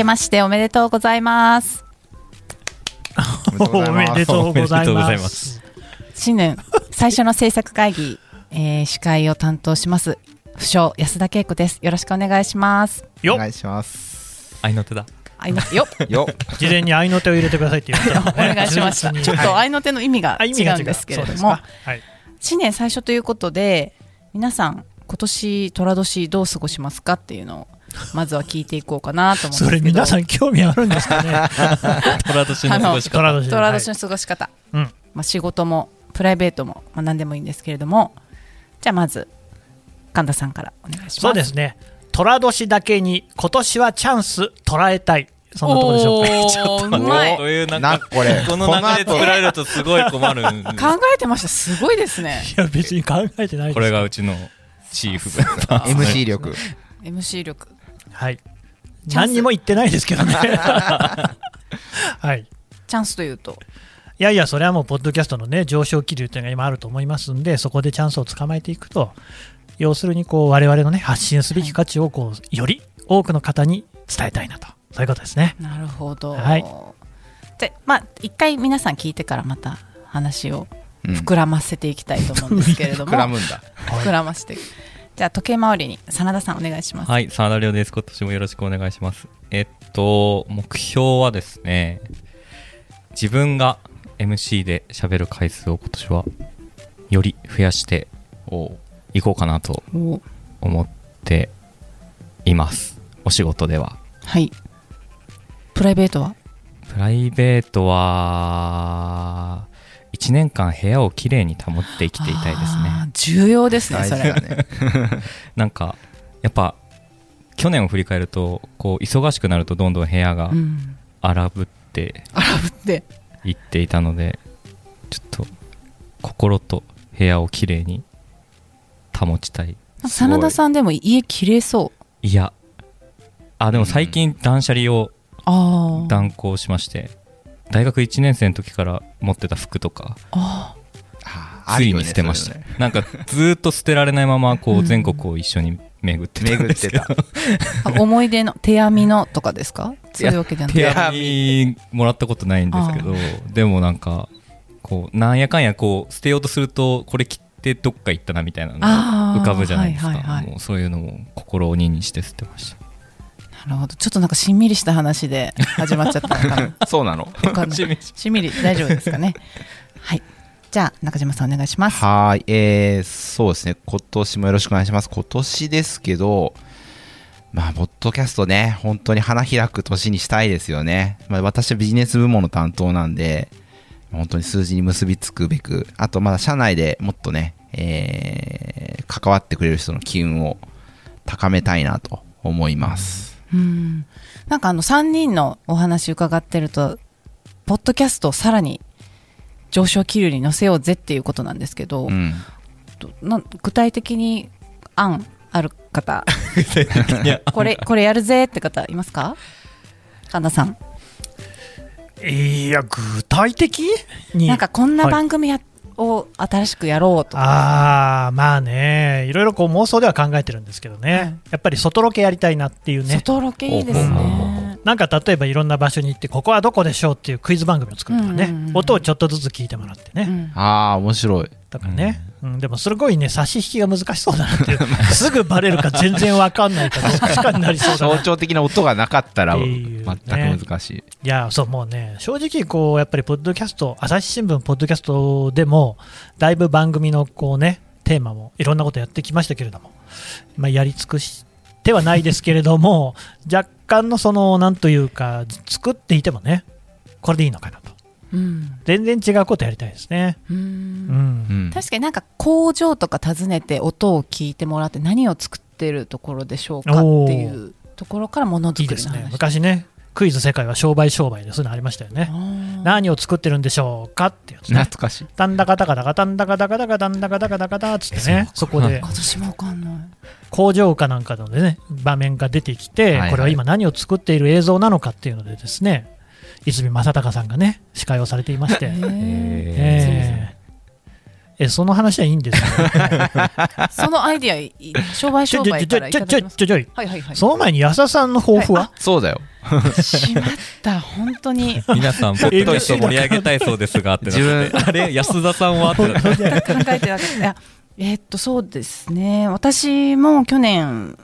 けましておめでとうございます。おめでとうございまますす。新年最初の制作会議、えー司会を担当します。不詳安田恵子です。よろしくお願いします。お願いします。愛の手だ。あいのよっ よ事前に合いの手を入れてくださいって言ったの おね願いしました。事ちょっと愛の手の意味があ意味が違うんですけれどもはい新年最初ということで、皆さん今年寅年どう過ごしますかっていうのをまずは聞いていこうかなと思うんですけど。それ皆さん興味あるんですかね？虎年の過ごし方。虎年の過ごし方、うん。まあ、仕事もプライベートも、まあ、何でもいいんですけれども。じゃあまず神田さんからお願いします。そうですね。寅年だけに今年はチャンス捉えたい。そんなところでしょうか。ちょっとうまい。こういうなんか、これ。この流れ作られるとすごい困るんで 考えてました。すごいですね。いや別に考えてないですこれがうちのチーフ。MC 力。MC 力はい。何にも言ってないですけどね。はい。チャンスというと。いやいや、それはもう、ポッドキャストのね、上昇気流というのが今あると思いますんで、そこでチャンスをつかまえていくと、要するに、こう、我々のね、発信すべき価値を、こう、より多くの方に伝えたいなと。そういうことですね。なるほど、はい。でまあ一回皆さん聞いてからまた話をうん。膨らませていきたいと思うんですけれども、膨らむんだ。膨らませてじゃあ時計回りに真田さんお願いします、はい、沢田亮です。今年もよろしくお願いします。えっと、目標はですね、自分が MC で喋る回数を今年はより増やしていこうかなとお思っています。お仕事では。はいプライベートは？プライベートは、1年間部屋をきれいに保って生きていたいですね。重要ですね大それ事だね。なんか、やっぱ、去年を振り返ると、こう、忙しくなるとどんどん部屋がうん。荒ぶって洗うって。いっていたので、ちょっと、心と部屋をきれいに保ちたい。真田さんでも家綺麗そう。い。や、あ、でも最近断捨離を断行しまして、大学1年生の時から持ってた服とか、あついに捨てました。そういうのね。なんかずーっと捨てられないままこううん全国を一緒に巡ってたん 思い出の手編みのとかですか？そういうわけじゃない。手編みもらったことないんですけどでもなんかこうなんやかんやこう捨てようとするとこれ切ってどっか行ったなみたいなのが浮かぶじゃないですか、はいはいはいもうそういうのも心を鬼にして捨てましたなるほどちょっとなんかしんみりした話で始まっちゃったのかな そうなの。わかんないしんみりしんみり大丈夫ですかねはいじゃあ中島さんお願いしますはーい。えー、そうですね。今年もよろしくお願いします。今年ですけど、まあ、ポッドキャストね、本当に花開く年にしたいですよね。まあ、私はビジネス部門の担当なんで、本当に数字に結びつくべく、あとまだ社内でもっとね、えー、関わってくれる人の機運を高めたいなと思います。うん。なんかあの3人のお話伺ってるとポッドキャストをさらに上昇気流に乗せようぜっていうことなんですけど、うん。具体的に案ある方？これこれやるぜって方いますか？神田さん。いや、具体的？に。なんかこんな番組や、を新しくやろうとか。ああ、まあね、いろいろこう妄想では考えてるんですけどね、はい。やっぱり外ロケやりたいなっていうね。外ロケいいですね。なんか例えばいろんな場所に行って、ここはどこでしょうっていうクイズ番組を作るとかね、うんうんうん音をちょっとずつ聞いてもらってね、うん。ああ、面白い。とかね、うんでもすごいね、差し引きが難しそうだなっていう、すぐバレるか全然わかんないか、どっち かになりそうだな象徴的な音がなかったら全く難しい。いや、そう、もうね、正直、こう、やっぱり、ポッドキャスト、朝日新聞、ポッドキャストでも、だいぶ番組の、こうね、テーマも、いろんなことやってきましたけれども、まあ、やり尽くしてはないですけれども、若干の、その、なんというか、作っていてもね、これでいいのかなと。うん全然違うことやりたいですね。ううん。うんん。確かになんか工場とか訪ねて音を聞いてもらって何を作ってるところでしょうかっていうところからものづいいですね。くりの話昔ね、クイズ世界は商売商売でそういうのありましたよね。何を作ってるんでしょうかってやつね。懐かしい。タンダカタカタカタンダカタカタカタンダカタカタカタつってね、そこで 私もわかんない工場かなんかのでね、場面が出てきて、はいはいこれは今何を作っている映像なのかっていうのでですね、泉正隆さんがね、司会をされていまして、えーえその話はいいんですよ。そのアイディアい商売ちょ商売からいちょちょちょただきますちょちょちょい、はいはいはいその前に安田さんの抱負は、そうだよ。しまった、本当に。皆さん、ポッドキャスト盛り上げたいそうですが、ってあれ、安田さんはって考えてなかった。いや、えーっと、そうですね。私も去年、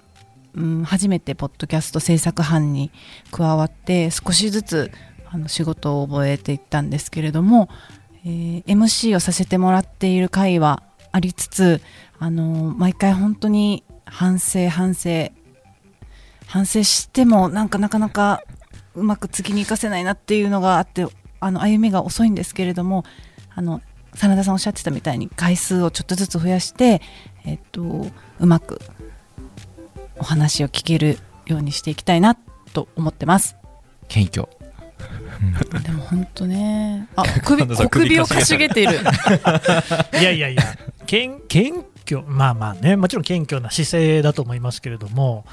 うん、初めてポッドキャスト制作班に加わって、少しずつあの仕事を覚えていったんですけれども、えー MC をさせてもらっている回はありつつ、あの毎回本当に反省、反省、反省しても、なんかなかなかうまく次に生かせないなっていうのがあって、あの歩みが遅いんですけれども、あの真田さんおっしゃってたみたいに回数をちょっとずつ増やして、えっと、うまくお話を聞けるようにしていきたいなと思ってます。謙虚。でも本当ね、あ 首首をかしげて。いる。いやいやいや、謙謙虚、まあまあね、もちろん謙虚な姿勢だと思いますけれども、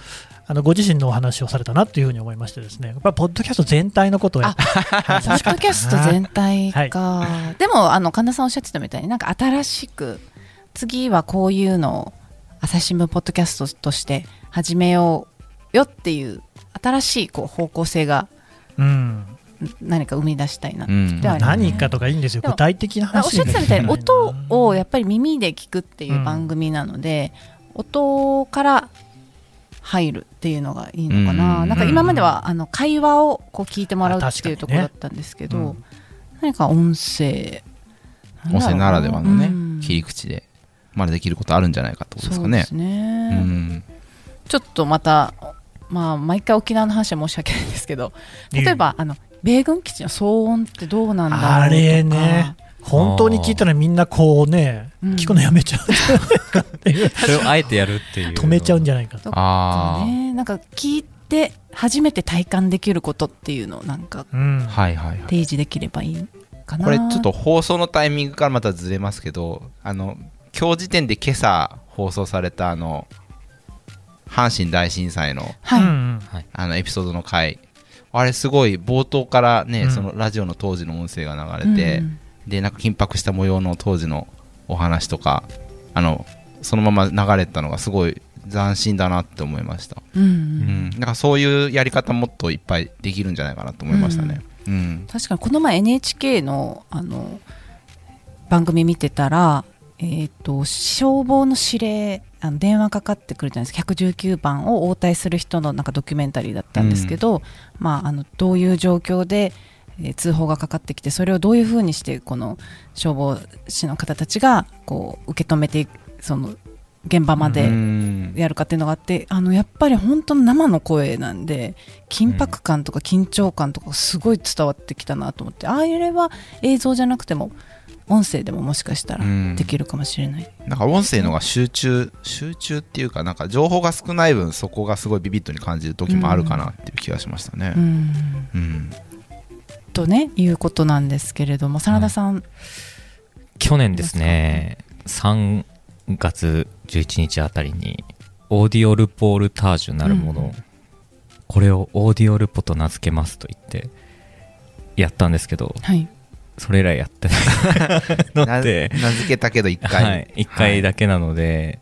あのご自身のお話をされたなというふうに思いましてですね、やっポッドキャスト全体のことをポッドキャスト全体か、でもあの神田さんおっしゃってたみたいになんか新しく次はこういうのを朝日新聞ポッドキャストとして始めようよっていう新しいこう方向性がうん、何か生み出したいな。ってうんます。ね何かとかいいんですよ、具体的なあおっしゃ話でってたみたいに音をやっぱり耳で聞くっていう番組なので、音から入るっていうのがいいのかな、うん。なんか今まではあの会話をこう聞いてもらうあっていうところだったんですけど、うん。何か音声音声ならではのね、うん。切り口で、まだできることあるんじゃないかってことですかね。そうで。すね、うん。ちょっとまたまあ毎回沖縄の話は申し訳ないんですけど例えば、あの米軍基地の騒音ってどうなんだろうとかあれね、本当に聞いたらみんなこうね、うん聞くのやめちゃうんじゃないかっていう、それをあえてやるっていう。止めちゃうんじゃないかと。とかあねなんか聞いて初めて体感できることっていうのをなんかうんあ。はいはいはい。提示できればいいかなこれちょっと放送のタイミングからまたずれますけど、あの、今日時点で今朝放送されたあの、阪神大震災のはい、あのエピソードの回、あれすごい冒頭からね、うんそのラジオの当時の音声が流れて、うんで、なんか緊迫した模様の当時のお話とか、あの、そのまま流れたのがすごい斬新だなって思いました。うんううんん。なんかそういうやり方もっといっぱいできるんじゃないかなと思いましたね。うん。確かにこの前 NHK のあの番組見てたら、えー、と消防の指令あの電話かかってくるじゃないですか。119番を応対する人のなんかドキュメンタリーだったんですけど、まあ、あのどういう状況で、えー通報がかかってきてそれをどういうふうにしてこの消防士の方たちがこう受け止めていくその現場まうでん。やるかっていうのがあってあのやっぱり本当の生の声なんで緊迫感とか緊張感とかすごい伝わってきたなと思ってあれは映像じゃなくても音声でももしかしたらうん。できるかもしれない、なんか音声のが集中、集中っていうか、なんか情報が少ない分、そこがすごいビビッドに感じる時もあるかなっていう気がしましたね。う。ん、うん。とねいうことなんですけれども真田さん、去年ですね、3月11日あたりに、オーディオルポールタージュなるもの、うん。これをオーディオルポと名付けますと言って、やったんですけど、はい。それ以来やってないの なで、名付けたけど一回。はい、一回だけなので、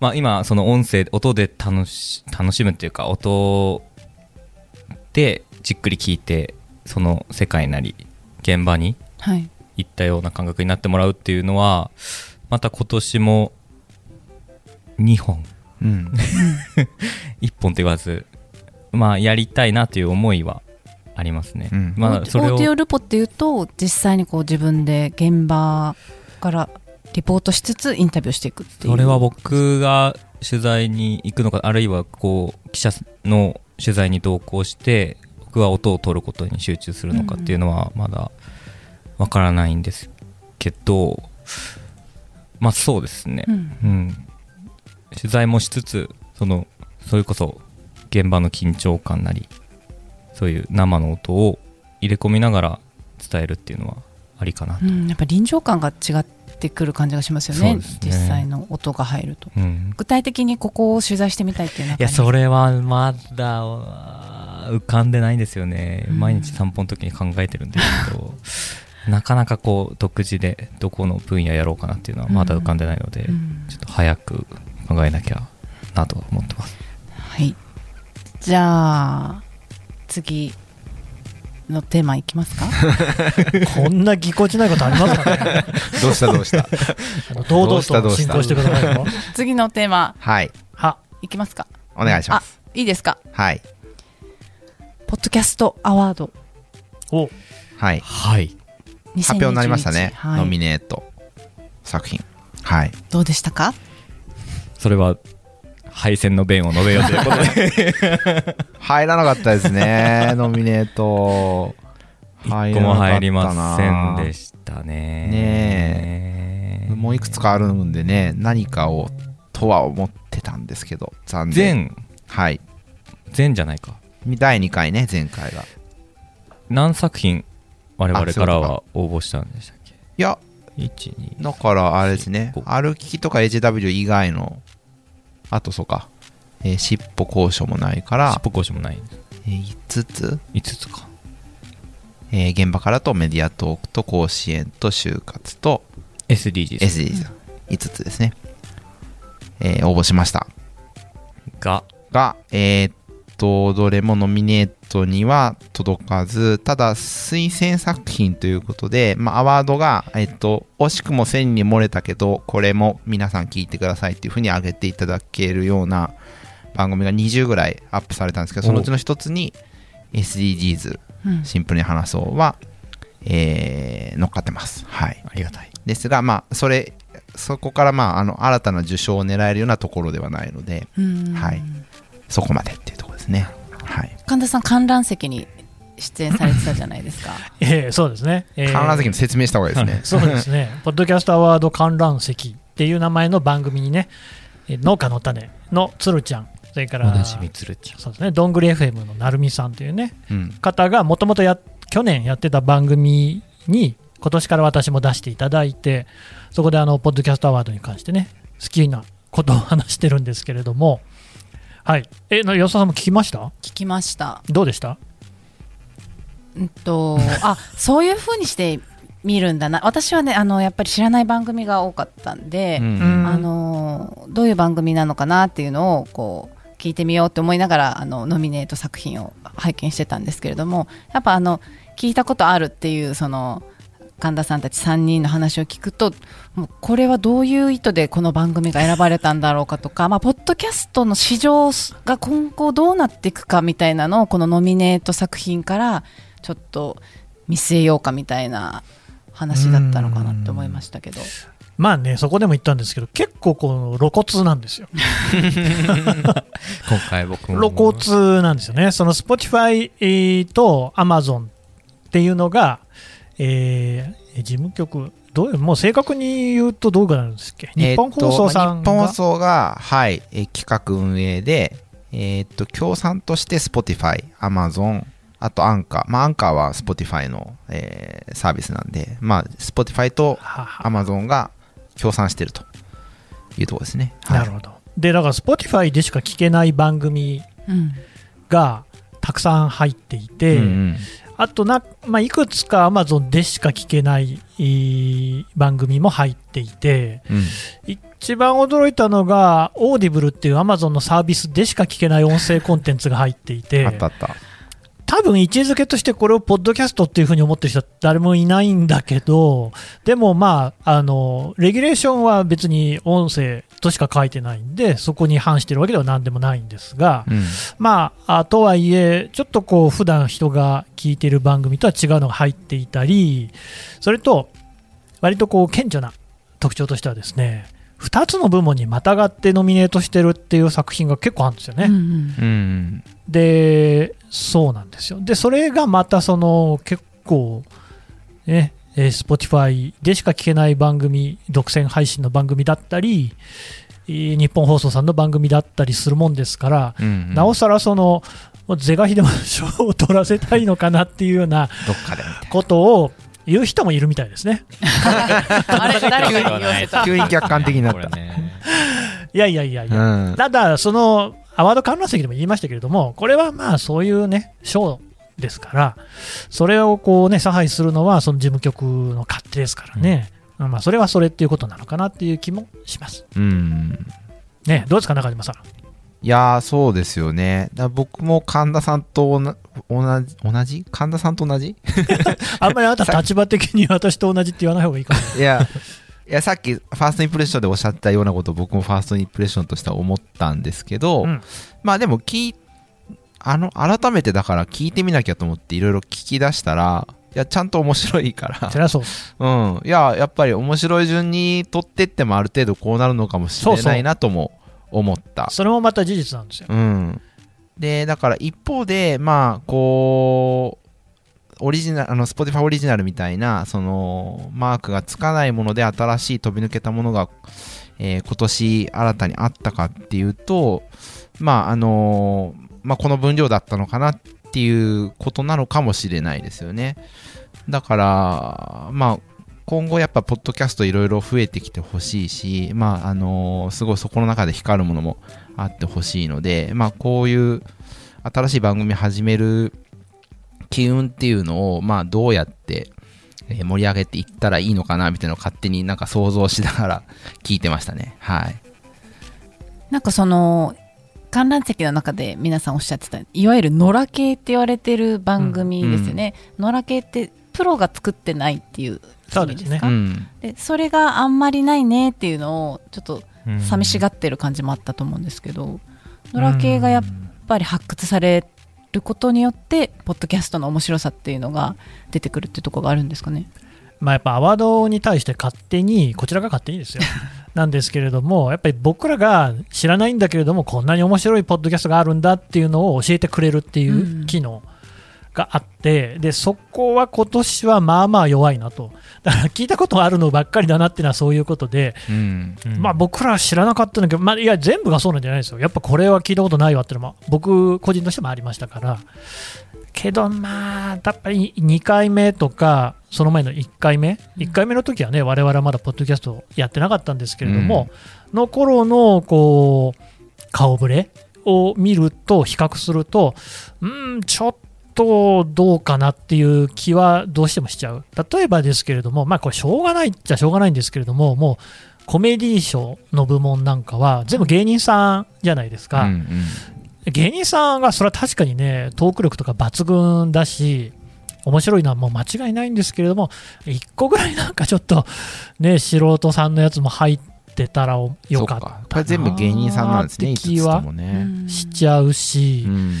まあ今、その音声、音で楽し、楽しむっていうか、音でじっくり聞いて、その世界なり、現場にはい。行ったような感覚になってもらうっていうのは、また今年も2本、うん。1本って言わず、まあやりたいなという思いはありますね。うんまあそれをオーディオルポっていうと実際にこう自分で現場からリポートしつつインタビューしていくっていうそれは僕が取材に行くのか、あるいはこう記者の取材に同行して、僕は音を取ることに集中するのかっていうのはまだわからないんですけど、まあそうですね、うん。うん、取材もしつつ、そのそれこそ現場の緊張感なり、そういう生の音を入れ込みながら伝えるっていうのはありかなと。うん、やっぱ臨場感が違ってくる感じがしますよね。ね。実際の音が入ると。うん。具体的にここを取材してみたいっていうのはいや、それはまだ浮かんでないんですよね。うん。毎日散歩の時に考えてるんですけど、なかなかこう、独自でどこの分野やろうかなっていうのはまだ浮かんでないので、うん。ちょっと早く考えなきゃなと思ってます。はい。じゃあ次のテーマいきますか？こんなぎこちないことありますかね？どうしたどうした？堂々どうしたどとうした？進行してくださいよ。次のテーマ。はい。は。いきますか？お願いします。いいですか？はい。ポッドキャストアワード。お。はい。はい。2021発表になりましたね、はい。ノミネート。作品。はい。どうでしたか？それは、敗戦の弁を述べようということで、入らなかったですね。ノミネート。一個も入りませんでししたね。ねもういくつかあるんでね何かをとは思ってたんですけど残念。全、はい。全じゃないか。第2回ね前回が。何作品我々からは応募したんでしたっけ？いや ?1、2、だからあれですね。歩きとか HW 以外のあとそうか、えー、尻尾交渉もないから尻尾講師もない。えー5つ、5つか。えー現場からとメディアトークと甲子園と就活と SDGs SDGs5 つですね、えー応募しました。が、がえーっとどれもノミネートには届かずただ推薦作品ということで、まあ、アワードが、えーっと惜しくも1000に漏れたけどこれも皆さん聞いてくださいっていうふうに挙げていただけるような番組が20ぐらいアップされたんですけどそのうちの一つに SDGs うん。シンプルに話そうは、えー乗っかってます。はい。ありがたい。ですがまあそれそこからまああの新たな受賞を狙えるようなところではないのでうん。はい。そこまでっていうところですね。はい。神田さん観覧席に出演されてたじゃないですか えーそうですね。えー観覧席の説明した方がいいですね。そうですね。ポッドキャストアワード観覧席っていう名前の番組にね、えー農家の種のつるちゃん、それから、おなじみつるちゃん。そうですね、どんぐり FM のなるみさんというね、うん。方がもともとや去年やってた番組に今年から私も出していただいてそこであのポッドキャストアワードに関してね好きなことを話してるんですけれどもはい。えな安田さんも聞きました？聞きました。どうでした？うんとあそういう風にして見るんだな。私はねあのやっぱり知らない番組が多かったんで、うんうん。あのどういう番組なのかなっていうのをこう聞いてみようって思いながらあのノミネート作品を拝見してたんですけれどもやっぱあの聞いたことあるっていうその神田さんたち3人の話を聞くともうこれはどういう意図でこの番組が選ばれたんだろうかとか、まあ、ポッドキャストの市場が今後どうなっていくかみたいなのをこのノミネート作品からちょっと見据えようかみたいな話だったのかなって思いましたけど。まあねそこでも言ったんですけど結構この露骨なんですよ今回僕も。露骨なんですよねその Spotify と Amazon っていうのが、えー事務局どうもう正確に言うとどうなんですっけ？日本放送さんが？えー日本放送が、はい、えー企画運営で、えーっと、協賛として Spotify、Amazon、あとアンカー。まあ、アンカーは Spotify の、えーサービスなんで、まあ、Spotify と Amazon が協賛してるというところですね。はいなるほど。で、だから Spotify でしか聞けない番組うんがたくさん入っていて、うんうんあとな、まあ、いくつか Amazon でしか聞けないえー番組も入っていて、うん一番驚いたのが、オーディブルっていう Amazon のサービスでしか聞けない音声コンテンツが入っていてあ、ったあった。多分位置づけとしてこれをポッドキャストっていうふうに思ってる人は誰もいないんだけど、でもまあ、あの、レギュレーションは別に音声としか書いてないんで、そこに反してるわけでは何でもないんですが、うん。まあ、あとはいえ、ちょっとこう、普段人が聞いてる番組とは違うのが入っていたり、それと、割とこう、顕著な特徴としてはですね、2つの部門にまたがってノミネートしてるっていう作品が結構あるんですよね。うんうんうんで、そうなんですよ。で、それがまたその結構、ね、えー Spotify でしか聞けない番組、独占配信の番組だったり、えー日本放送さんの番組だったりするもんですから、うんうんなおさらその、是が非でも 賞を取らせたいのかなっていうようなことを言う人もいるみたいですね。急に客観的になった。これね。いやいやいやいや。うんただ、そのアワード観覧席でも言いましたけれども、これはまあそういうね、賞ですから、それをこうね、差配するのはその事務局の勝手ですからね、まあそれはそれっていうことなのかなっていう気もします。うん。ね、どうですか、中島さん？いやーそうですよねだ僕も神田さんと同じ同じ？神田さんと同じ？あんまりあなた立場的に私と同じって言わない方がいいかも。いやいやさっきファーストインプレッションでおっしゃったようなことを僕もファーストインプレッションとしては思ったんですけど、うんまあでも聞いあの改めてだから聞いてみなきゃと思っていろいろ聞き出したらいやちゃんと面白いからそりゃそう。うん。いや、やっぱり面白い順に取ってってもある程度こうなるのかもしれないなとも思った。それもまた事実なんですよ。うん。で、だから一方で、まあ、こう、オリジナル、あの、Spotify オリジナルみたいな、その、マークがつかないもので新しい飛び抜けたものが、えー今年新たにあったかっていうと、まあ、あのまあ、この分量だったのかなっていうことなのかもしれないですよね。だから、まあ、今後やっぱポッドキャストいろいろ増えてきてほしいし、まああのすごいそこの中で光るものもあってほしいので、まあこういう新しい番組始める機運っていうのを、まあどうやってえー盛り上げていったらいいのかなみたいなのを勝手になんか想像しながら 聞いてましたね。はい。なんかその観覧席の中で皆さんおっしゃってたいわゆる野良系って言われてる番組ですよね、野良系ってプロが作ってないっていうそうですね意味か？うん。でそれがあんまりないねっていうのをちょっとうん寂しがってる感じもあったと思うんですけど、野良系がやっぱり発掘されることによってポッドキャストの面白さっていうのが出てくるっていうところがあるんですかね？まあ、やっぱアワードに対して勝手に、こちらが勝手にですよ。なんですけれども、やっぱり僕らが知らないんだけれども、こんなに面白いポッドキャストがあるんだっていうのを教えてくれるっていう機能があって、で、そこは今年はまあまあ弱いなと。だから聞いたことがあるのばっかりだなっていうのはそういうことで、うん。まあ僕らは知らなかったんだけど、まあいや全部がそうなんじゃないですよ。やっぱこれは聞いたことないわっていうのも僕個人としてもありましたから。けどまあ、やっぱり2回目とか、その前の1回目、1回目の時はね、我々はまだポッドキャストやってなかったんですけれども、の頃のこう顔ぶれを見ると、比較すると、うん、ちょっとどうかなっていう気はどうしてもしちゃう。例えばですけれども、まあこれしょうがないっちゃしょうがないんですけれども、もうコメディ賞の部門なんかは全部芸人さんじゃないですか。うんうん芸人さんがそれは確かにね、トーク力とか抜群だし、面白いのはもう間違いないんですけれども、一個ぐらいなんかちょっとね、素人さんのやつも入ってたらよかったそっか。これ全部芸人さんなんですね、5つって気は。しちゃうしう、ん。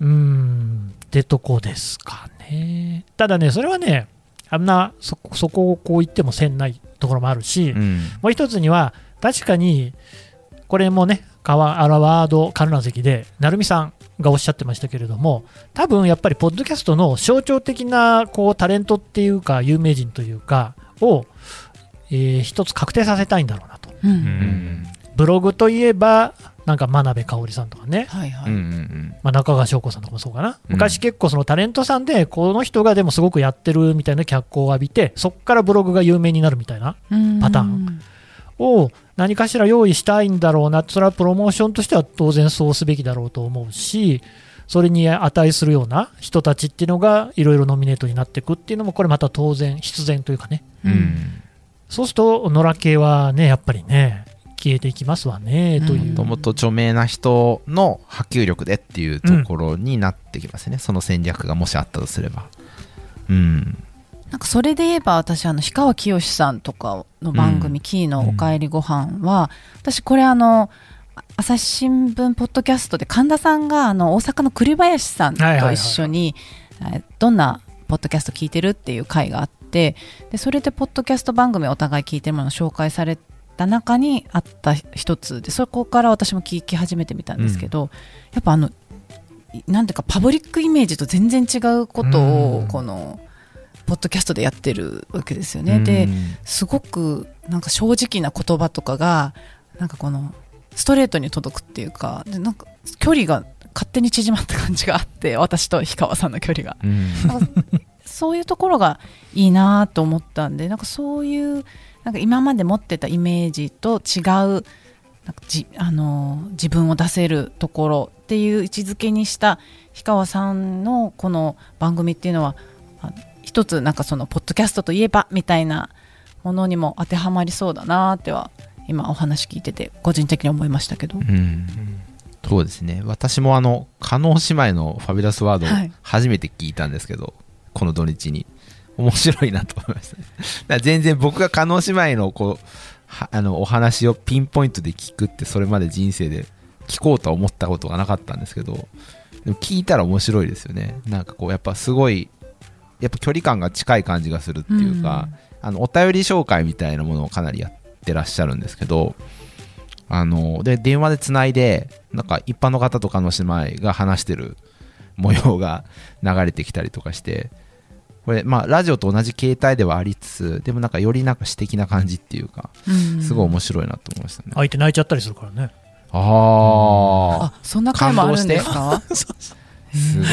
うーん、ってとこですかね。ただね、それはね、あんなそそこをこう言ってもせんないところもあるし、うん。もう一つには、確かに、これもね、カワアラワード観覧席で、成美さんがおっしゃってましたけれども、多分やっぱり、ポッドキャストの象徴的なこうタレントっていうか、有名人というか、を、えー一つ確定させたいんだろうなと。うんうん。ブログといえば、なんか真鍋かおりさんとかね、はいはい、うんうんまあ、中川翔子さんとかもそうかな、うん。昔結構そのタレントさんで、この人がでもすごくやってるみたいな脚光を浴びて、そこからブログが有名になるみたいなうん。パターンを何かしら用意したいんだろうな、それはプロモーションとしては当然そうすべきだろうと思うし、それに値するような人たちっていうのがいろいろノミネートになっていくっていうのも、これまた当然、必然というかね、うん。うん。そうすると、野良系はね、やっぱりね、消えていきますわね、という。うんともっと著名な人の波及力でっていうところになってきますね、その戦略がもしあったとすれば。うん。なんかそれで言えば私あの氷川きよしさんとかの番組「キーのおかえりご飯は、私これあの朝日新聞ポッドキャストで神田さんがあの大阪の栗林さんと一緒にえどんなポッドキャスト聞いてるっていう回があってでそれでポッドキャスト番組お互い聞いてるものを紹介された中にあった一つでそこから私も聞き始めてみたんですけど、やっぱあのいなんていうかパブリックイメージと全然違うことうん。をこのポッドキャストでやってるわけですよね。でうん。すごくなんか正直な言葉とかがなんかこのストレートに届くっていうかでなんか距離が勝手に縮まった感じがあって 私と氷川さんの距離が。そういうところがいいなと思ったんでなんかそういうなんか今まで持ってたイメージと違うなんかじあの自分を出せるところっていう位置づけにした氷川さんのこの番組っていうのはあ一つなんかそのポッドキャストといえばみたいなものにも当てはまりそうだなっては今お話聞いてて個人的に思いましたけど。うん。そうですね。私もあの加納姉妹のファビュラスワード初めて聞いたんですけど、この土日に面白いなと思いましたね。だ全然僕が加納姉妹のこうはあのお話をピンポイントで聞くってそれまで人生で聞こうとは思ったことがなかったんですけどでも聞いたら面白いですよね。なんかこうやっぱすごいやっぱ距離感が近い感じがするっていうか、あのお便り紹介みたいなものをかなりやってらっしゃるんですけどあので電話でつないでなんか一般の方とかの姉妹が話してる模様が流れてきたりとかしてこれまあラジオと同じ形態ではありつつでもなんかよりなんか詩的な感じっていうかうん。すごい面白いなと思いましたね、相手泣いちゃったりするからね。ああそんな回もあるんですか？あ す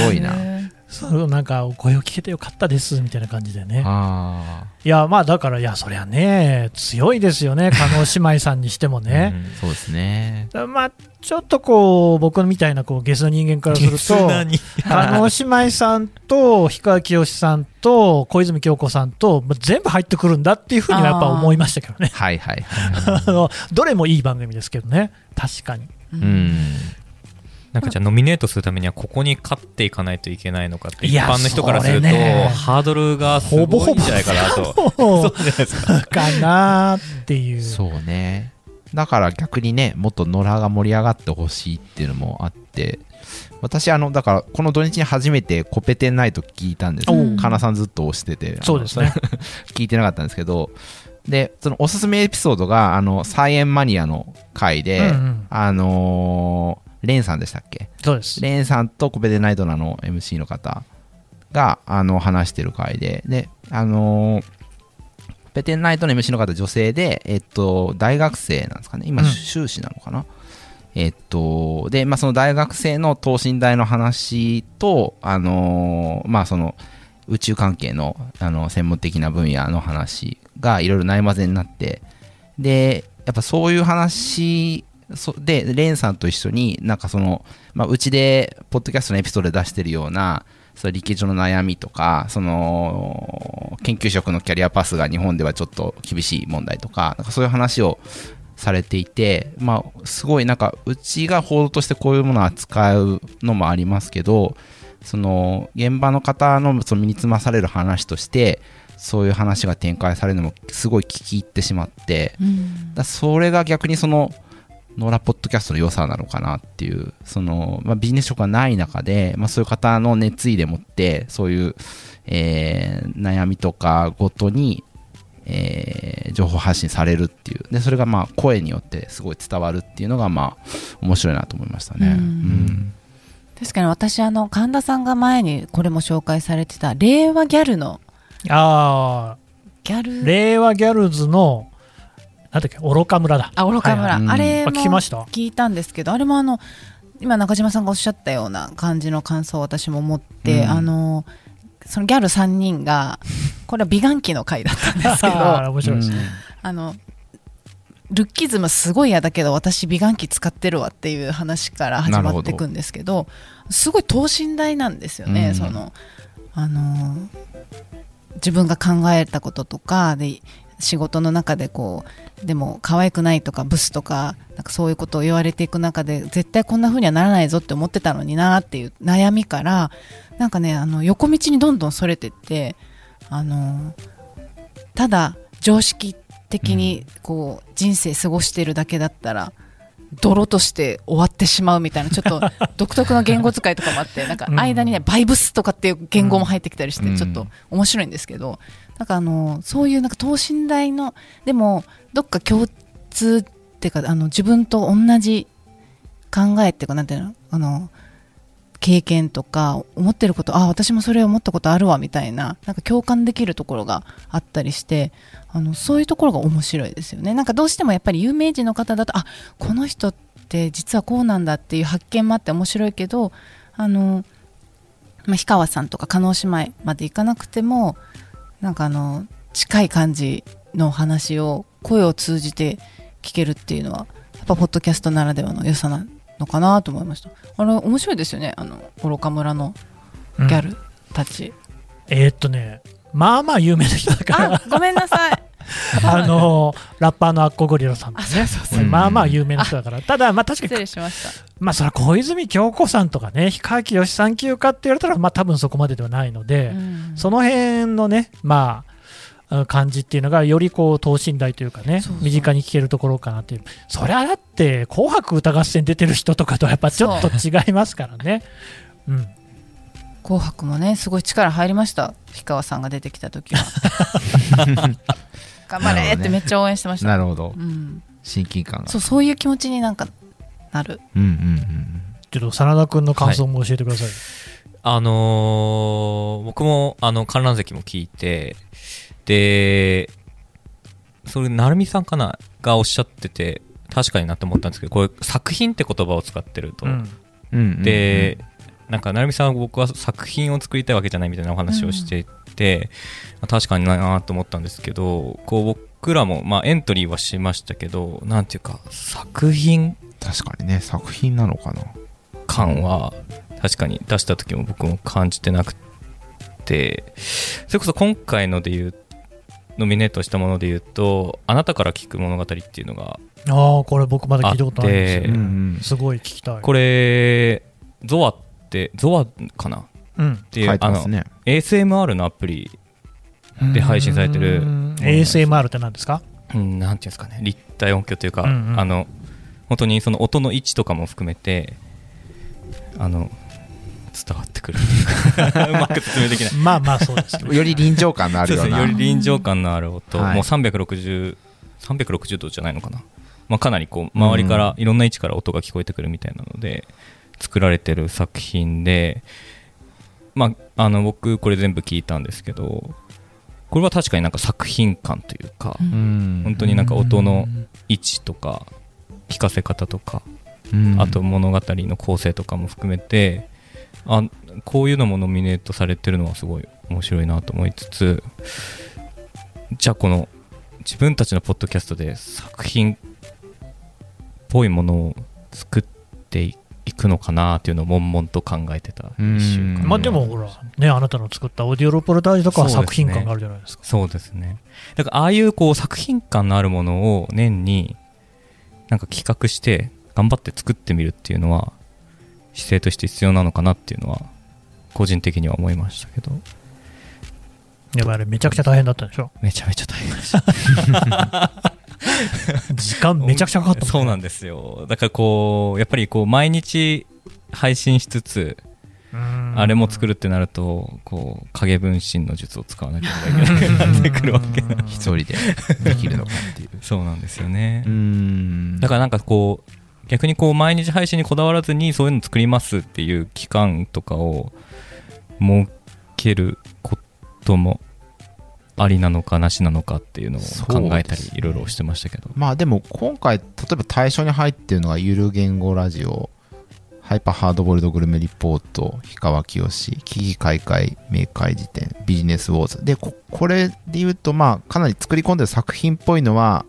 ごいな。へそうなんか、お声を聞けてよかったですみたいな感じでね。あいや、まあだから、いや、そりゃね、強いですよね、加納姉妹さんにしてもね。ーそうですねまあ、ちょっとこう、僕みたいなこうゲスの人間からすると、に加納姉妹さんと氷川きよしさんと小泉京子さんと、まあ全部入ってくるんだっていうふうにはやっぱ思いましたけどね。はいはいあのどれもいい番組ですけどね、確かに。ううんんなんかじゃあノミネートするためにはここに勝っていかないといけないのかって一般の人からするとハードルがすごいんじゃないかなと。そうじゃないです。か かなっていう。そうね。だから逆にねもっと野良が盛り上がってほしいっていうのもあって私あのだからこの土日に初めてコペテンナイト聞いたんです。かなさんずっと押しててそうですね。聞いてなかったんですけどでそのおすすめエピソードがあのサイエンマニアの回で、うんうん。あのーレンさんでしたっけ？そうです。レンさんとコペテンナイトのあの MC の方があの話してる回で。であのーペテンナイトの MC の方女性で、えっと、大学生なんですかね。今、うん。修士なのかな？えっとで、まあ、その大学生の等身大の話とあのーまあその宇宙関係のあの専門的な分野の話がいろいろないまぜになって。でやっぱそういう話そでレンさんと一緒になんかその、まあ、うちでポッドキャストのエピソードで出してるようなその理系上の悩みとかその研究職のキャリアパスが日本ではちょっと厳しい問題とかなんかそういう話をされていて、まあ、すごいなんかうちが報道としてこういうものを扱うのもありますけどその現場の方のその身につまされる話としてそういう話が展開されるのもすごい聞き入ってしまってうん。だそれが逆にそのノラポッドキャストの良さなのかなっていうその、まあ、ビジネス職がない中で、まあ、そういう方の熱意でもってそういう、えー悩みとかごとに、えー情報発信されるっていう。でそれがまあ声によってすごい伝わるっていうのがまあ面白いなと思いましたね。うん。うん。確かに私あの神田さんが前にこれも紹介されてた令和ギャルの。ああ、ギャル。令和ギャルズの、なんだっけ、愚か村だ。あ愚か村、はいはい。あれもあ聞きました？聞いたんですけどあれもあの今中島さんがおっしゃったような感じの感想を私も持って、うん。あのそのギャル3人が これは美顔器の回だったんですけど 面白いです。ね。あのルッキズムすごい嫌だけど私美顔器使ってるわっていう話から始まっていくんですけどすごい等身大なんですよね、うん。そのあの自分が考えたこととかで仕事の中でこうでも可愛くないとかブスとかなんかそういうことを言われていく中で絶対こんな風にはならないぞって思ってたのになっていう悩みからなんかねあの横道にどんどんそれてってあのただ常識的にこう人生過ごしてるだけだったら泥として終わってしまうみたいなちょっと 独特の言語使いとかもあってなんか間にねバイブスとかっていう言語も入ってきたりしうん。てちょっと面白いんですけどなんかあのそういうなんか等身大のでもどっか共通っていうかあの自分と同じ考えっていうかなんていうの？あの経験とか思ってることあ私もそれ思ったことあるわみたいななんか共感できるところがあったりしてあのそういうところが面白いですよね。なんかどうしてもやっぱり有名人の方だとあこの人って実はこうなんだっていう発見もあって面白いけどあの、まあ、氷川さんとか叶姉妹までいかなくてもなんかあの近い感じの話を声を通じて聞けるっていうのはやっぱポッドキャストならではの良さなのかなと思いました。あれ面白いですよね。あの愚か村のギャルたち、えーっとね、まあまあ有名な人だから、あごめんなさい あのラッパーのアッコゴリラさんとね。あそうそうそう。まあまあ有名な人だから。ただまあ確かに失礼しました。まあそれは小泉京子さんとかね氷川きよしさん級かって言われたらまあ多分そこまでではないので、うん。その辺のねまあうん感じっていうのがよりこう等身大というかね身近に聞けるところかなっていう。そりゃだって「紅白歌合戦」出てる人とかとはやっぱちょっと違いますからね。うん。紅白もねすごい力入りました。氷川さんが出てきた時は 頑張れってめっちゃ応援してました、なるほど。うん、親近感が。そうそういう気持ちになんかなる。うんうんうんちょっと真田君の感想も教えてください、あのー僕も、あの、観覧席も聞いて、で、それ、成美さんかながおっしゃってて、確かになって思ったんですけど、これ、作品って言葉を使ってると。うん。うんうんで、なんか、成美さんは僕は作品を作りたいわけじゃないみたいなお話をしていて、まあ確かになと思ったんですけど、こう、僕らも、まあ、エントリーはしましたけど、なんていうか、作品？確かにね作品なのかな？感は確かに出した時も僕も感じてなくてそれこそ今回ので言うノミネートしたもので言うと「あなたから聞く物語」っていうのがああこれ僕まだ聞いたことないんですよ、あってうん。すごい聞きたい。これゾアってゾアかな？ってていうあのますね。ASMR のアプリで配信されてる。うん。ASMR って何ですか？うんなんていうんですかね。立体音響というか、うんうん。あの本当にその音の位置とかも含めてあの伝わってくる。うまく説明できない。まあまあそうですねより臨場感のあるような。そうですね。より臨場感のある音、はい。もう360、360度じゃないのかな、まあ、かなりこう周りから、いろんな位置から音が聞こえてくるみたいなので、作られてる作品で、まあ、あの僕、これ全部聞いたんですけど、これは確かになんか作品感というか、うん。うん本当になんか音の位置とか、聞かせ方とか、うん。あと物語の構成とかも含めてあこういうのもノミネートされてるのはすごい面白いなと思いつつじゃあこの自分たちのポッドキャストで作品っぽいものを作っていくのかなっていうのを悶々と考えてたうん。一週間まあでもほらねあなたの作ったオーディオロポルタージュとかは作品感があるじゃないですか。そうですね。だからああいうこう作品感のあるものを年になんか企画して頑張って作ってみるっていうのは姿勢として必要なのかなっていうのは個人的には思いましたけど。やっぱりめちゃくちゃ大変だったでしょ？めちゃめちゃ大変でした 時間めちゃくちゃかかったもんね。そうなんですよ。だからこうやっぱりこう毎日配信しつつうん。あれも作るってなるとこう影分身の術を使わなきゃいけなくなってくるわけ。うん。一人でできるのかっていう。そうなんですよね。うん。だからなんかこう逆にこう毎日配信にこだわらずにそういうの作りますっていう期間とかを設けることもありなのかなしなのかっていうのを考えたりいろいろしてましたけど、まあでも今回例えば対象に入ってるのがゆる言語ラジオハイパーハードボイルドグルメリポート氷川きよし危機開会明快辞典ビジネスウォーズ。でここれで言うとまあかなり作り込んでる作品っぽいのは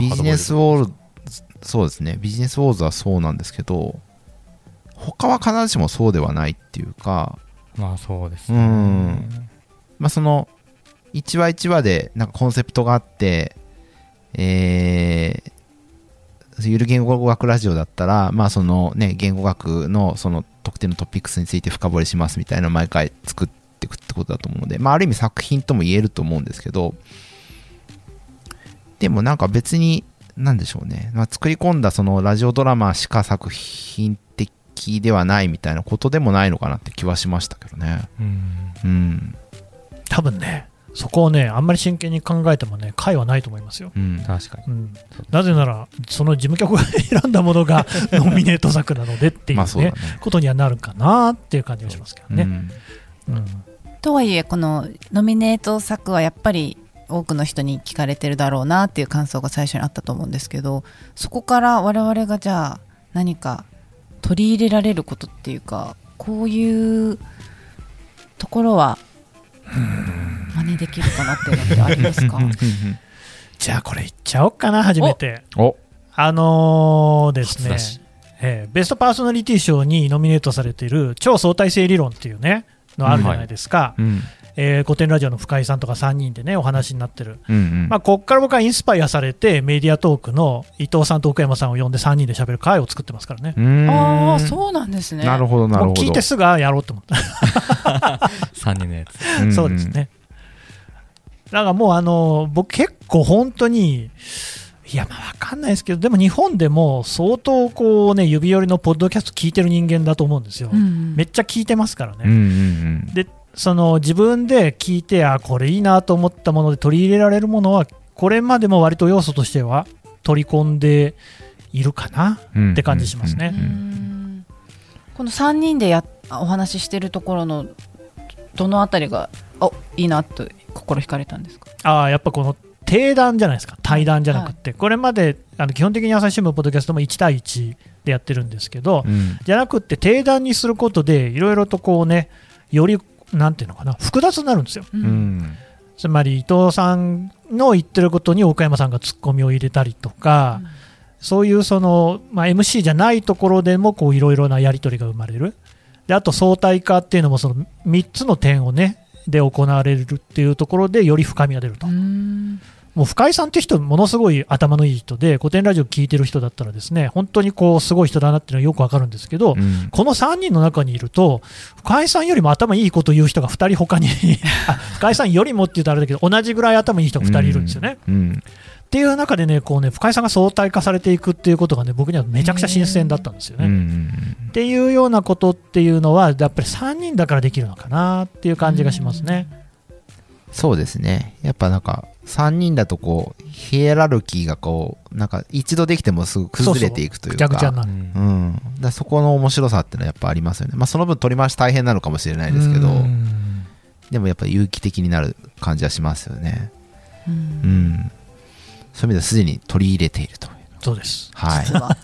ビジネスウォーズそうですね。ビジネスウォーズはそうなんですけど他は必ずしもそうではないっていうか。まあそうですうねんまあその1話1話でなんかコンセプトがあってえー、ゆる言語学ラジオだったらまあそのね言語学のその特定のトピックスについて深掘りしますみたいなのを毎回作っていくってことだと思うのでまあある意味作品とも言えると思うんですけどでもなんか別になんでしょうね、まあ、作り込んだそのラジオドラマしか作品的ではないみたいなことでもないのかなって気はしましたけどね。うん。うん多分ねそこをねあんまり真剣に考えてもね解はないと思いますよ、うん確かに。うん、なぜならその事務局が 選んだものが ノミネート作なのでっていうね,、ね。ことにはなるかなっていう感じがしますけどね、うん。うん。とはいえこのノミネート作はやっぱり多くの人に聞かれてるだろうなっていう感想が最初にあったと思うんですけどそこから我々がじゃあ何か取り入れられることっていうかこういうところは真似できるかなっていうのってありますか？じゃあこれいっちゃおうかな初めて。お。あのーですねえーベストパーソナリティ賞にノミネートされている超相対性理論っていうねのあるじゃないですか、うんえー古典ラジオの深井さんとか3人でねお話になってる、うんうん。まあ、こっから僕はインスパイアされてメディアトークの伊藤さんと奥山さんを呼んで3人で喋る会を作ってますからね。ああそうなんですね。なるほどなるほど。もう聞いてすぐあやろうと思った、3人のやつ。んん。そうですね。だからもうあの僕結構本当にいやまあ分かんないですけどでも日本でも相当こうね指折りのポッドキャスト聞いてる人間だと思うんですよ、うんめっちゃ聞いてますからね、うんうん。でその自分で聞いてあこれいいなと思ったもので取り入れられるものはこれまでも割と要素としては取り込んでいるかなうんって感じしますね。この3人でやお話ししてるところのどのあたりがおいいなと心惹かれたんですか？ああやっぱこの定談じゃないですか。対談じゃなくて、これまであの基本的に朝日新聞ポッドキャストも1対1でやってるんですけど、うん。じゃなくて定談にすることでいろいろとこうねよりなんていうのかな複雑になるんですよ。ううん。んつまり伊藤さんの言ってることに岡山さんがツッコミを入れたりとか、そういうその、まあ、MC じゃないところでもこういろいろなやり取りが生まれる。であと相対化っていうのもその3つの点をねで行われるっていうところでより深みが出ると、うんもう深井さんって人ものすごい頭のいい人で古典ラジオ聞いてる人だったらですね本当にこうすごい人だなっていうのはよくわかるんですけど、うんこの3人の中にいると深井さんよりも頭いいこと言う人が2人他に あ深井さんよりもって言うとあれだけど同じぐらい頭いい人が2人いるんですよね。うんっていう中でねこうね深井さんが相対化されていくっていうことがね僕にはめちゃくちゃ新鮮だったんですよね。うんうんっていうようなことっていうのはやっぱり3人だからできるのかなっていう感じがしますね。そうですねやっぱなんか3人だとこうヒエラルキーがこうなんか一度できてもすぐ崩れていくというぐちゃぐちゃにかなる。うん、だからそこの面白さっていうのはやっぱありますよね、まあ、その分取り回し大変なのかもしれないですけど。うんでもやっぱ有機的になる感じはしますよね。ううんん。そういう意味ではすでに取り入れているという。そうです。はい。実は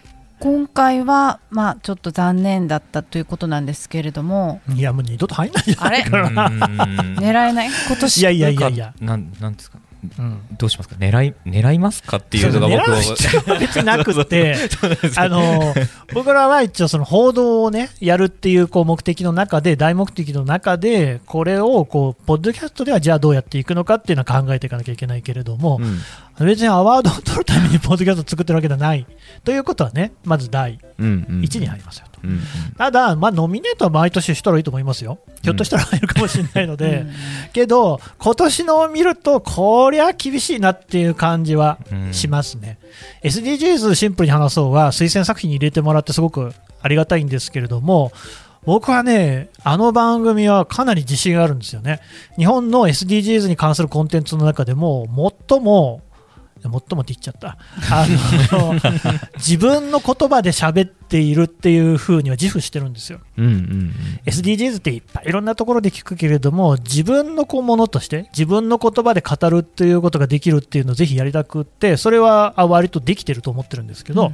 今回はまあちょっと残念だったということなんですけれども。いやもう二度と入んないじゃあれ？うん。狙えない？今年？いやいやいやいや。なんなんですか？うんどうしますか？狙い狙いますかっていうのが僕は。狙う必要は別になくて あの僕らは一応その報道をねやるっていうこう目的の中で大目的の中でこれをこうポッドキャストではじゃあどうやっていくのかっていうのは考えていかなきゃいけないけれども、うん別にアワードを取るためにポッドキャストを作ってるわけではないということはねまず第うんうん1に入りますよと。うんただ、まあ、ノミネートは毎年したらいいと思いますよ。ひょっとしたら入るかもしれないので、うんけど、今年のを見ると、こりゃ厳しいなっていう感じはうんしますね。SDGs シンプルに話そうは、推薦作品に入れてもらってすごくありがたいんですけれども、僕はね、あの番組はかなり自信があるんですよね。日本の SDGs に関するコンテンツの中でも、最も、最もって言っちゃった。あの 自分の言葉で喋っているっていう風には自負してるんですよ。うんうん SDGs っていっぱいいろんなところで聞くけれども自分のこうものとして自分の言葉で語るっていうことができるっていうのをぜひやりたくってそれはあ割とできてると思ってるんですけど、っ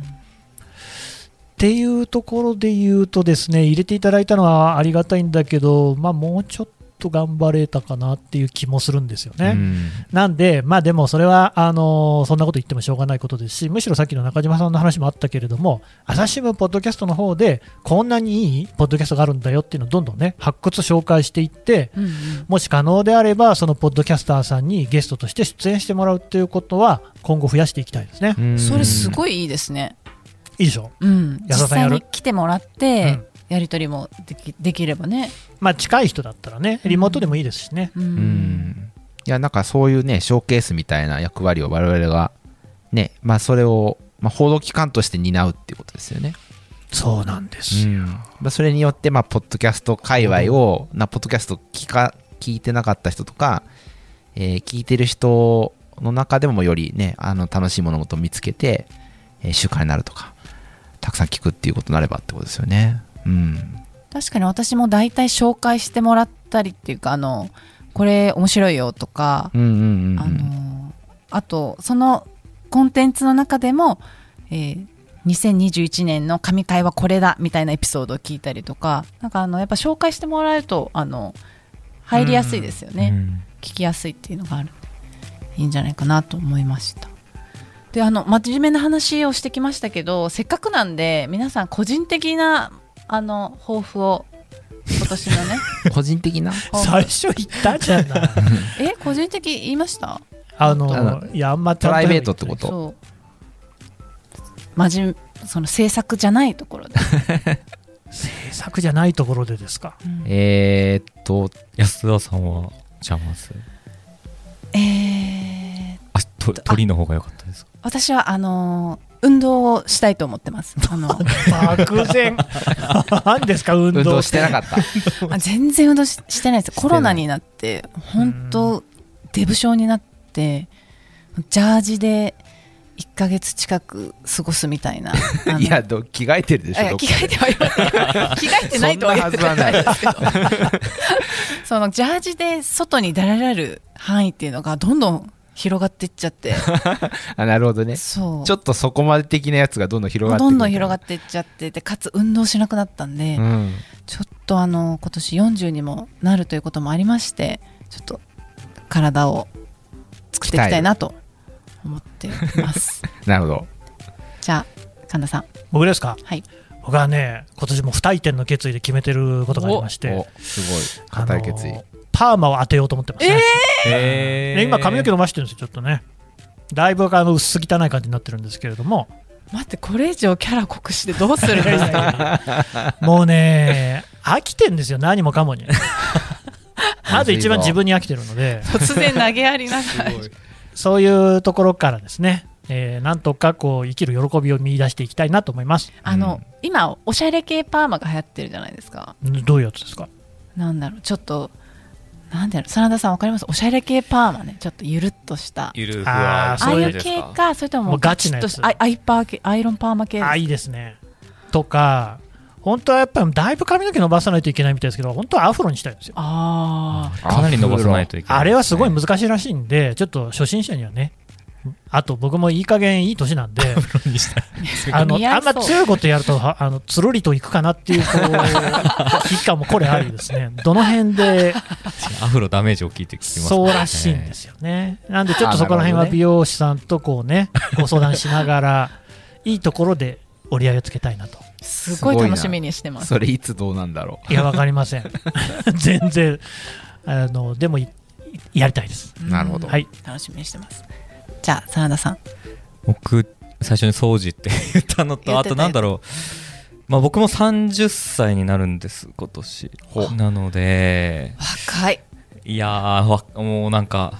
ていうところで言うとですね入れていただいたのはありがたいんだけど、まあ、もうちょっと頑張れたかなっていう気もするんですよね。うん。なんで、まあでもそれは、あのーそんなこと言ってもしょうがないことです。し、むしろさっきの中島さんの話もあったけれども、朝日新聞ポッドキャストの方で、こんなにいいポッドキャストがあるんだよっていうのをどんどんね、発掘紹介していって、うんうん。もし可能であれば、そのポッドキャスターさんにゲストとして出演してもらうっていうことは、今後増やしていきたいですね。うん。それすごいいいですね。いいでしょ？うん、実安田さんやる？際に来てもらって、やり取りもできできればね。まあ近い人だったらね、リモートでもいいですしね。ううんんいやなんかそういうねショーケースみたいな役割を我々がねまあそれを、まあ、報道機関として担うっていうことですよねそうなんですよ。まあ、それによって、まあ、ポッドキャスト界隈を、なポッドキャスト聞か聞いてなかった人とか、えー聞いてる人の中でもよりね、あの楽しい物事を見つけて、えー習慣になるとか、たくさん聞くっていうことになればってことですよね。うん。確かに私も大体紹介してもらったりっていうかあのこれ面白いよとか、うんうんうんうん。あのあとそのコンテンツの中でも、えー2021年の神回はこれだみたいなエピソードを聞いたりとかなんかあのやっぱ紹介してもらえるとあの入りやすいですよね、うん聞きやすいっていうのがあるいいんじゃないかなと思いましたであの真面目な話をしてきましたけどせっかくなんで皆さん個人的なあの抱負を今年のね 個人的な？最初言ったじゃない。え個人的言いました？あのあのいやあんまプライベートってこと？そう。真面目その制作じゃないところで、制作じゃないところでですか？うん。えー、っと安田さんはじゃあまずえーあと鳥の方が良かったですか？私はあのー運動をしたいと思ってます。あの漠然。何ですか運動運動してなかった。あ全然運動ししてないです。コロナになって本当デブ症になってジャージで1ヶ月近く過ごすみたいな。いやど着替えてるでしょ着替えてはいない着替えてないとは言ってないですけど。そのジャージで外に出られる範囲っていうのがどんどん広がっていっちゃって。あなるほどね。そう。ちょっとそこまで的なやつがどんどん広がってどんどん広がっっていっちゃってでかつ運動しなくなったんで、うん。ちょっとあの今年40にもなるということもありましてちょっと体を作っていきたいなと思っています。なるほど。じゃあ神田さん。僕ですか？はい。僕はね今年も不退転の決意で決めてることがありましておすごい。固い決意。あのパーマを当てようと思ってますね、えね今髪の毛伸ばしてるんですよちょっとね。だいぶあの薄汚い感じになってるんですけれども。待ってこれ以上キャラ濃くしてどうするんですか？もうね飽きてんですよ何もかもに。まず一番自分に飽きてるので。突然投げやりながら。そういうところからですね、えーなんとかこう生きる喜びを見出していきたいなと思います。あの、今おしゃれ系パーマが流行ってるじゃないですか。どういうやつですか？なんだろうちょっとなんだろう真田さんわかります？おしゃれ系パーマね。ちょっとゆるっとした。ゆるふあわーそういうああいう系か。それとももうガチなやつ。としたアイアイパー系アイロンパーマ系あいいですね。とか本当はやっぱりだいぶ髪の毛伸ばさないといけないみたいですけど本当はアフロにしたいんですよ。あー。かなり伸ばさないといけない、あれはすごい難しいらしいんでちょっと初心者にはねあと僕もいい加減いい年なんで あのあんま強いことやるとはあのつるりといくかなっていうこう危機感もこれありですね。どの辺でアフロダメージ大きいって聞きます、そうらしいんですよね。なんでちょっとそこら辺は美容師さんとこうね ご相談しながらいいところで折り合いをつけたいなと。すごい楽しみにしてます。それいつどうなんだろいやわかりません。全然あのでもいやりたいです。なるほど。はい。楽しみにしてますじゃあ真田さん。僕最初に掃除って 言ったのとあとなんだろう。まあ僕も30歳になるんです今年。なので。若い。いやもうなんか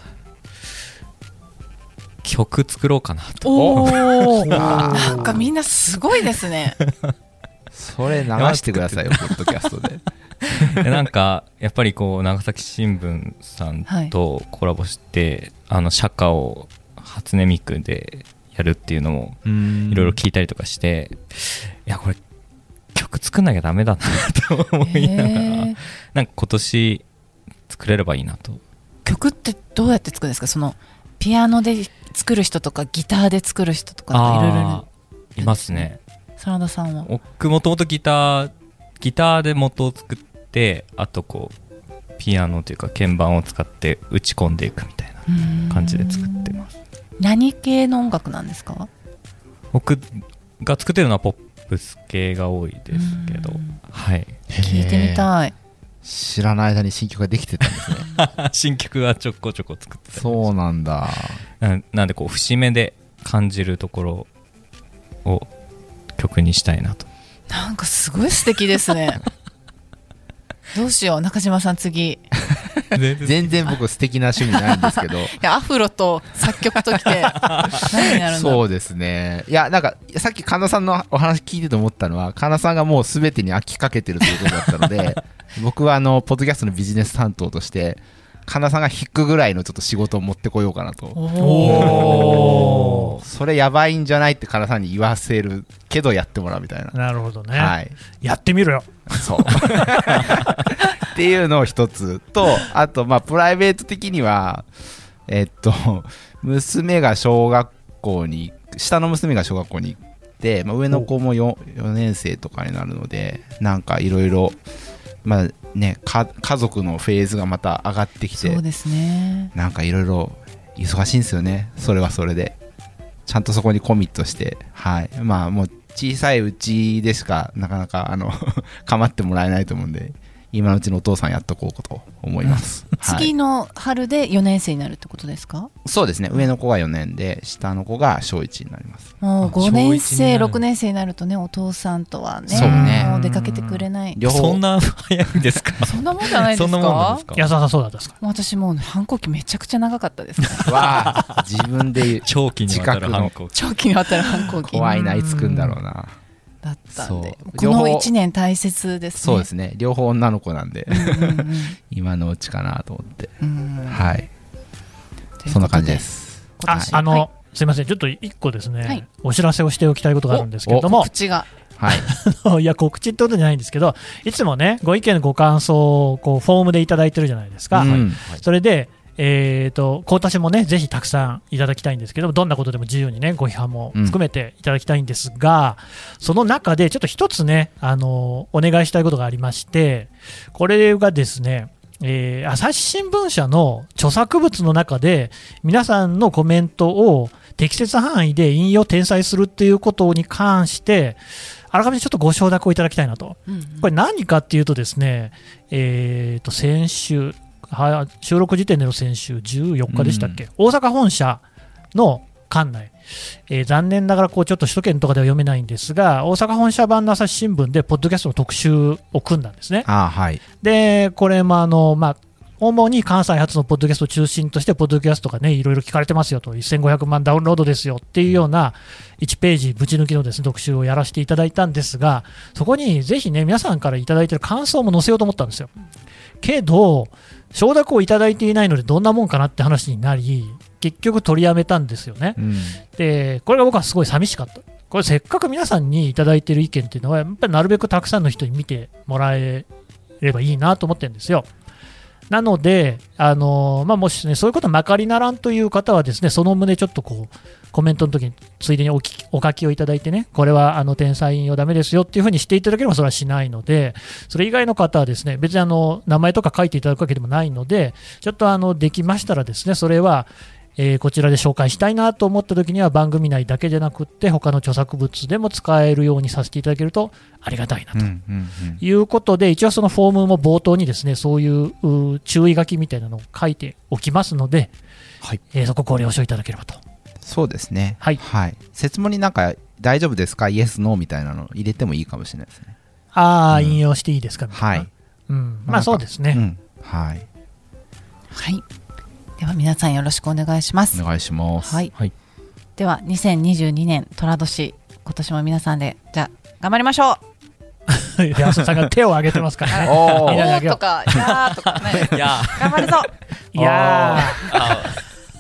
曲作ろうかなと。お なんかみんなすごいですね。うそれ流してくださいよポッドキャストで。で なんかやっぱりこう長崎新聞さんとコラボして、あの社歌を初音ミクでやるっていうのもいろいろ聞いたりとかして、いやこれ曲作んなきゃダメだなと思いながら、へー。なんか今年作れればいいなと。曲ってどうやって作るんですかそのピアノで作る人とかギターで作る人とかいろいろ。いますね。真田さんは？僕もともとギターギターで元を作ってあとこうピアノというか鍵盤を使って打ち込んでいくみたいな感じで作ってます何系の音楽なんですか？僕が作ってるのはポップス系が多いですけど。うん。はい。聞いてみたい。知らない間に新曲ができてたんですね。新曲はちょこちょこ作ってたりそうなんだ。ななんでこう節目で感じるところを曲にしたいなと。なんかすごい素敵ですね。どうしよう。中島さん次。い 全然。僕素敵な趣味ないんですけど。やアフロと作曲ときて 何になるんそうですね。いやなんかさっき神田さんのお話聞いてて思ったのは神田さんがもう全てに飽きかけてるということだったので 僕はあのポッドキャストのビジネス担当として神田さんが弾くぐらいのちょっと仕事を持ってこようかなと。おそれやばいんじゃないって神田さんに言わせるけどやってもらうみたいな、なるほどね、はい。やってみろよ。そうっていうのを一つと あとまあプライベート的にはえっと娘が小学校に下の娘が小学校に行って、まあ、上の子も 4, 4年生とかになるのでなんかいろいろまあねか家族のフェーズがまた上がってきてそうですね。なんかいろいろ忙しいんですよね。それはそれで。ちゃんとそこにコミットしてはい。まあもう小さいうちでしかなかなかあの 構ってもらえないと思うんで今のうちのお父さんやっとこうと思います。はい。次の春で4年生になるってことですか？そうですね。上の子が4年で、下の子が小1になります。もうあ5年生小一になる。6年生になるとねお父さんとはねそうね。もう出かけてくれない。両方。そんな早いんですか？そんなもんじゃないですか？そんなもんなんですか？安田さんそうだっですか私もう反抗期めちゃくちゃ長かったです。ねは、自分で言う。長期にわたる反抗期。長期にわたる反抗期。怖いな、いつくんだろうな。だったんそう。でこ両方。の1年大切ですね。そうですね。両方女の子なんで、うんうん 今のうちかなと思って。うん。うんはい。そんな感じです。ああの、はい。すいません。ちょっと一個ですね、はい。お知らせをしておきたいことがあるんですけれども。口が。はい。いや告知ってことじゃないんですけどいつもねご意見ご感想をこうフォームでいただいてるじゃないですか、うん。それでえー、と今年もねぜひたくさんいただきたいんですけどどんなことでも自由にねご批判も含めていただきたいんですが、その中でちょっと一つねあのお願いしたいことがありましてこれがですねえー朝日新聞社の著作物の中で皆さんのコメントを適切範囲で引用転載するっていうことに関してあらかじめちょっとご承諾をいただきたいなと。うんうん。これ何かっていうとですね、えー、と先週は収録時点での先週14日でしたっけ、大阪本社の館内、えー残念ながらこうちょっと首都圏とかでは読めないんですが大阪本社版の朝日新聞でポッドキャストの特集を組んだんですね。あはい。でこれもあの、まあ主に関西発のポッドキャストを中心として、ポッドキャストがね、いろいろ聞かれてますよと、1500万ダウンロードですよっていうような1ページぶち抜きのですね、特集をやらせていただいたんですが、そこにぜひね、皆さんからいただいてる感想も載せようと思ったんですよ。けど、承諾をいただいていないので、どんなもんかなって話になり、結局取りやめたんですよね。うん。で、これが僕はすごい寂しかった。これせっかく皆さんにいただいている意見っていうのは、やっぱりなるべくたくさんの人に見てもらえればいいなと思ってるんですよ。なので、あのまあ、もしね、そういうことまかりならんという方はですね、その旨ちょっとこう、コメントの時についでにお書きをいただいてね、これはあの天才引用ダメですよっていうふうにしていただければそれはしないので、それ以外の方はですね、別にあの名前とか書いていただくわけでもないので、ちょっとあのできましたらですね、それは、えーこちらで紹介したいなと思った時には番組内だけじゃなくって他の著作物でも使えるようにさせていただけるとありがたいなとうんうんうんいうことで、一応そのフォームも冒頭にですね、そういうう注意書きみたいなのを書いておきますので、はいえーそこご了承いただければと。そうですね。はい説問になんか、大丈夫ですか？イエス、ノーみたいなの入れてもいいかもしれないですね。ああ、うん引用していいですか？みたいなはい。うん、まあそうですね。うん。はい。はい。では皆さんよろしくお願いします。お願いします。はい。はいでは2022年寅年今年も皆さんでじゃあ頑張りましょう。で、浅田さんが手を挙げてますからね。おーみんなであげよとかやーとかね いや頑張るぞ。ういやあ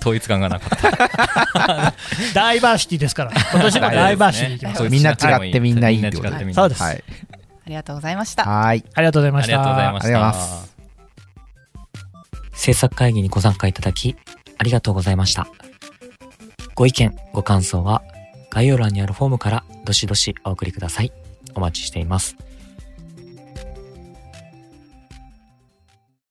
統一感がなかったー、ダイバーシティですから、今年もダイバーシティいきみんな違ってみんないいってことみんな違ってみんなそうです。はい。ありがとうございました。はい。ありがとうございました。ありがとうございまたす制作会議にご参加いただき、ありがとうございました。ご意見、ご感想は、概要欄にあるフォームからどしどしお送りください。お待ちしています。